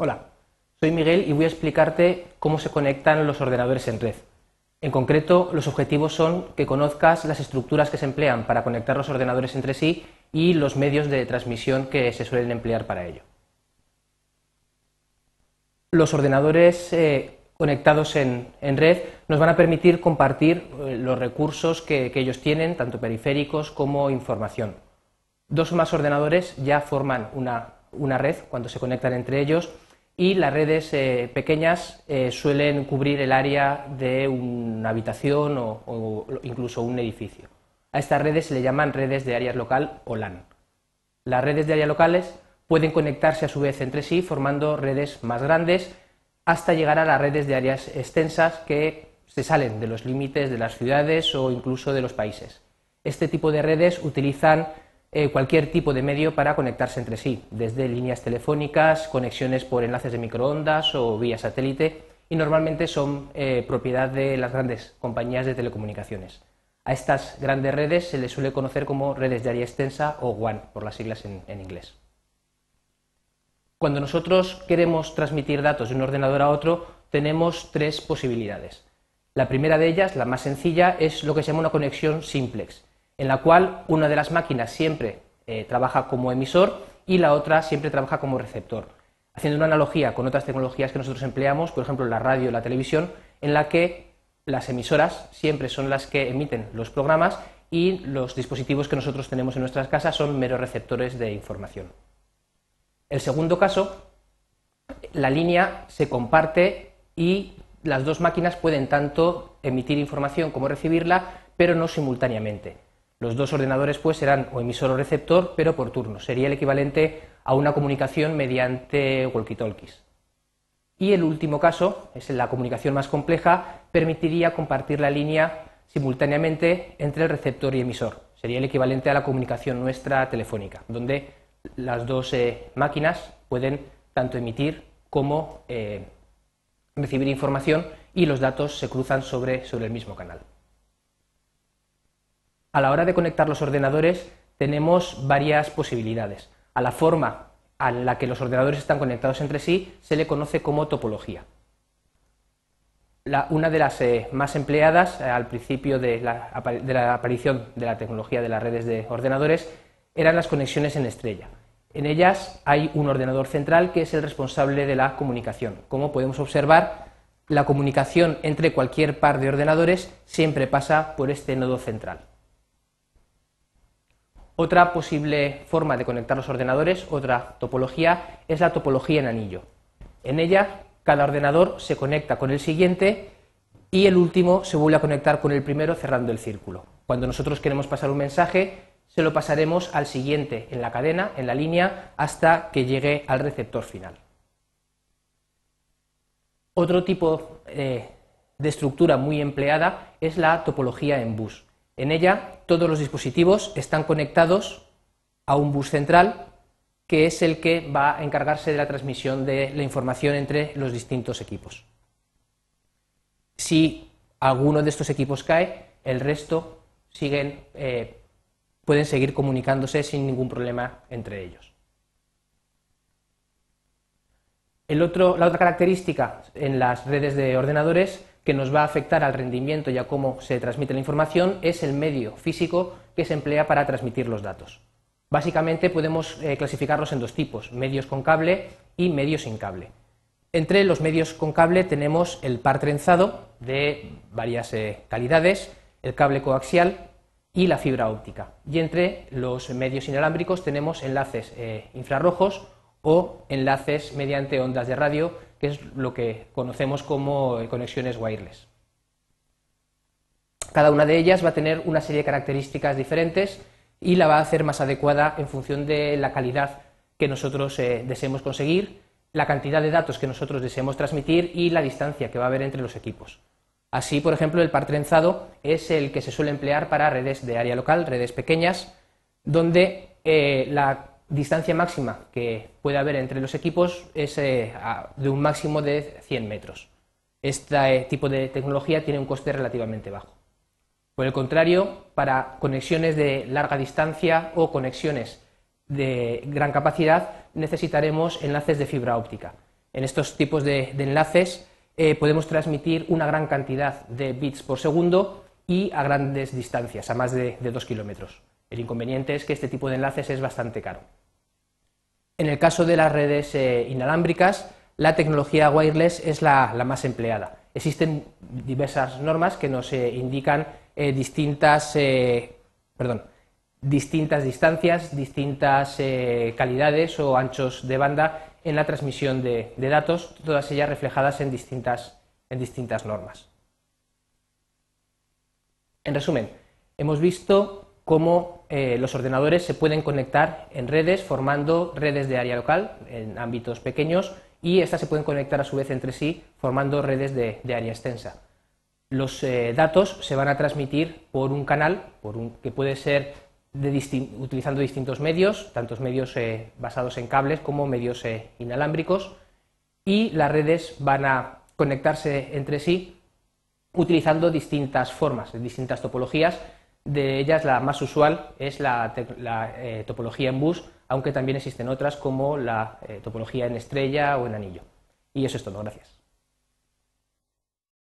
Hola, soy Miguel y voy a explicarte cómo se conectan los ordenadores en red. En concreto, los objetivos son que conozcas las estructuras que se emplean para conectar los ordenadores entre sí y los medios de transmisión que se suelen emplear para ello. Los ordenadores eh, conectados en, red nos van a permitir compartir eh, los recursos que, ellos tienen, tanto periféricos como información. Dos o más ordenadores ya forman una red cuando se conectan entre ellos y las redes eh, pequeñas eh, suelen cubrir el área de una habitación o, incluso un edificio. A estas redes se le llaman redes de área local o LAN. Las redes de área locales pueden conectarse a su vez entre sí formando redes más grandes hasta llegar a las redes de áreas extensas que se salen de los límites de las ciudades o incluso de los países. Este tipo de redes utilizan eh, cualquier tipo de medio para conectarse entre sí, desde líneas telefónicas, conexiones por enlaces de microondas o vía satélite, y normalmente son eh, propiedad de las grandes compañías de telecomunicaciones. A estas grandes redes se les suele conocer como redes de área extensa o WAN, por las siglas en, en inglés. Cuando nosotros queremos transmitir datos de un ordenador a otro, tenemos tres posibilidades. La primera de ellas, la más sencilla, es lo que se llama una conexión simplex, en la cual una de las máquinas siempre eh, trabaja como emisor y la otra siempre trabaja como receptor. Haciendo una analogía con otras tecnologías que nosotros empleamos, por ejemplo la radio y la televisión, en la que las emisoras siempre son las que emiten los programas y los dispositivos que nosotros tenemos en nuestras casas son meros receptores de información. El segundo caso, la línea se comparte y las dos máquinas pueden tanto emitir información como recibirla, pero no simultáneamente. Los dos ordenadores pues serán o emisor o receptor, pero por turno. Sería el equivalente a una comunicación mediante walkie-talkies. Y el último caso, es la comunicación más compleja, permitiría compartir la línea simultáneamente entre el receptor y emisor. Sería el equivalente a la comunicación nuestra telefónica, donde las dos eh, máquinas pueden tanto emitir como eh, recibir información y los datos se cruzan sobre el mismo canal a la hora de conectar los ordenadores tenemos varias posibilidades. A la forma a la que los ordenadores están conectados entre sí se le conoce como topología. una de las eh, más empleadas eh, al principio de la, aparición de la tecnología de las redes de ordenadores eran las conexiones en estrella. En ellas hay un ordenador central que es el responsable de la comunicación. Como podemos observar, la comunicación entre cualquier par de ordenadores siempre pasa por este nodo central. Otra posible forma de conectar los ordenadores, otra topología, es la topología en anillo. En ella, cada ordenador se conecta con el siguiente y el último se vuelve a conectar con el primero cerrando el círculo. Cuando nosotros queremos pasar un mensaje, se lo pasaremos al siguiente en la cadena, en la línea, hasta que llegue al receptor final. Otro tipo eh, de estructura muy empleada es la topología en bus. En ella todos los dispositivos están conectados a un bus central que es el que va a encargarse de la transmisión de la información entre los distintos equipos. Si alguno de estos equipos cae, el resto eh, pueden seguir comunicándose sin ningún problema entre ellos. la otra característica en las redes de ordenadores que nos va a afectar al rendimiento y a cómo se transmite la información es el medio físico que se emplea para transmitir los datos. Básicamente podemos eh, clasificarlos en dos tipos, medios con cable y medios sin cable. Entre los medios con cable tenemos el par trenzado de varias eh, calidades, el cable coaxial y la fibra óptica. Y entre los medios inalámbricos tenemos enlaces eh, infrarrojos o enlaces mediante ondas de radio, que es lo que conocemos como conexiones wireless. Cada una de ellas va a tener una serie de características diferentes y la va a hacer más adecuada en función de la calidad que nosotros eh, deseemos conseguir, la cantidad de datos que nosotros deseemos transmitir y la distancia que va a haber entre los equipos. Así, por ejemplo, el par trenzado es el que se suele emplear para redes de área local, redes pequeñas, donde eh, la distancia máxima que puede haber entre los equipos es eh, de un máximo de 100 metros. Este tipo de tecnología tiene un coste relativamente bajo. Por el contrario, para conexiones de larga distancia o conexiones de gran capacidad necesitaremos enlaces de fibra óptica. En estos tipos de, enlaces eh, podemos transmitir una gran cantidad de bits por segundo y a grandes distancias, a más de, de 2 kilómetros. El inconveniente es que este tipo de enlaces es bastante caro. En el caso de las redes eh, inalámbricas, la tecnología wireless es la, más empleada. Existen diversas normas que nos eh, indican eh, distintas, perdón, distintas distancias, distintas calidades o anchos de banda en la transmisión de, de datos, todas ellas reflejadas en distintas, en distintas normas. En resumen, hemos visto cómo eh, los ordenadores se pueden conectar en redes formando redes de área local en ámbitos pequeños y estas se pueden conectar a su vez entre sí formando redes de, área extensa. Los eh, datos se van a transmitir por un canal que puede ser utilizando distintos medios, tantos medios eh, basados en cables como medios inalámbricos y las redes van a conectarse entre sí utilizando distintas formas, distintas topologías de ellas, la más usual es la, eh, topología en bus, aunque también existen otras como la eh, topología en estrella o en anillo. Y eso es todo, gracias.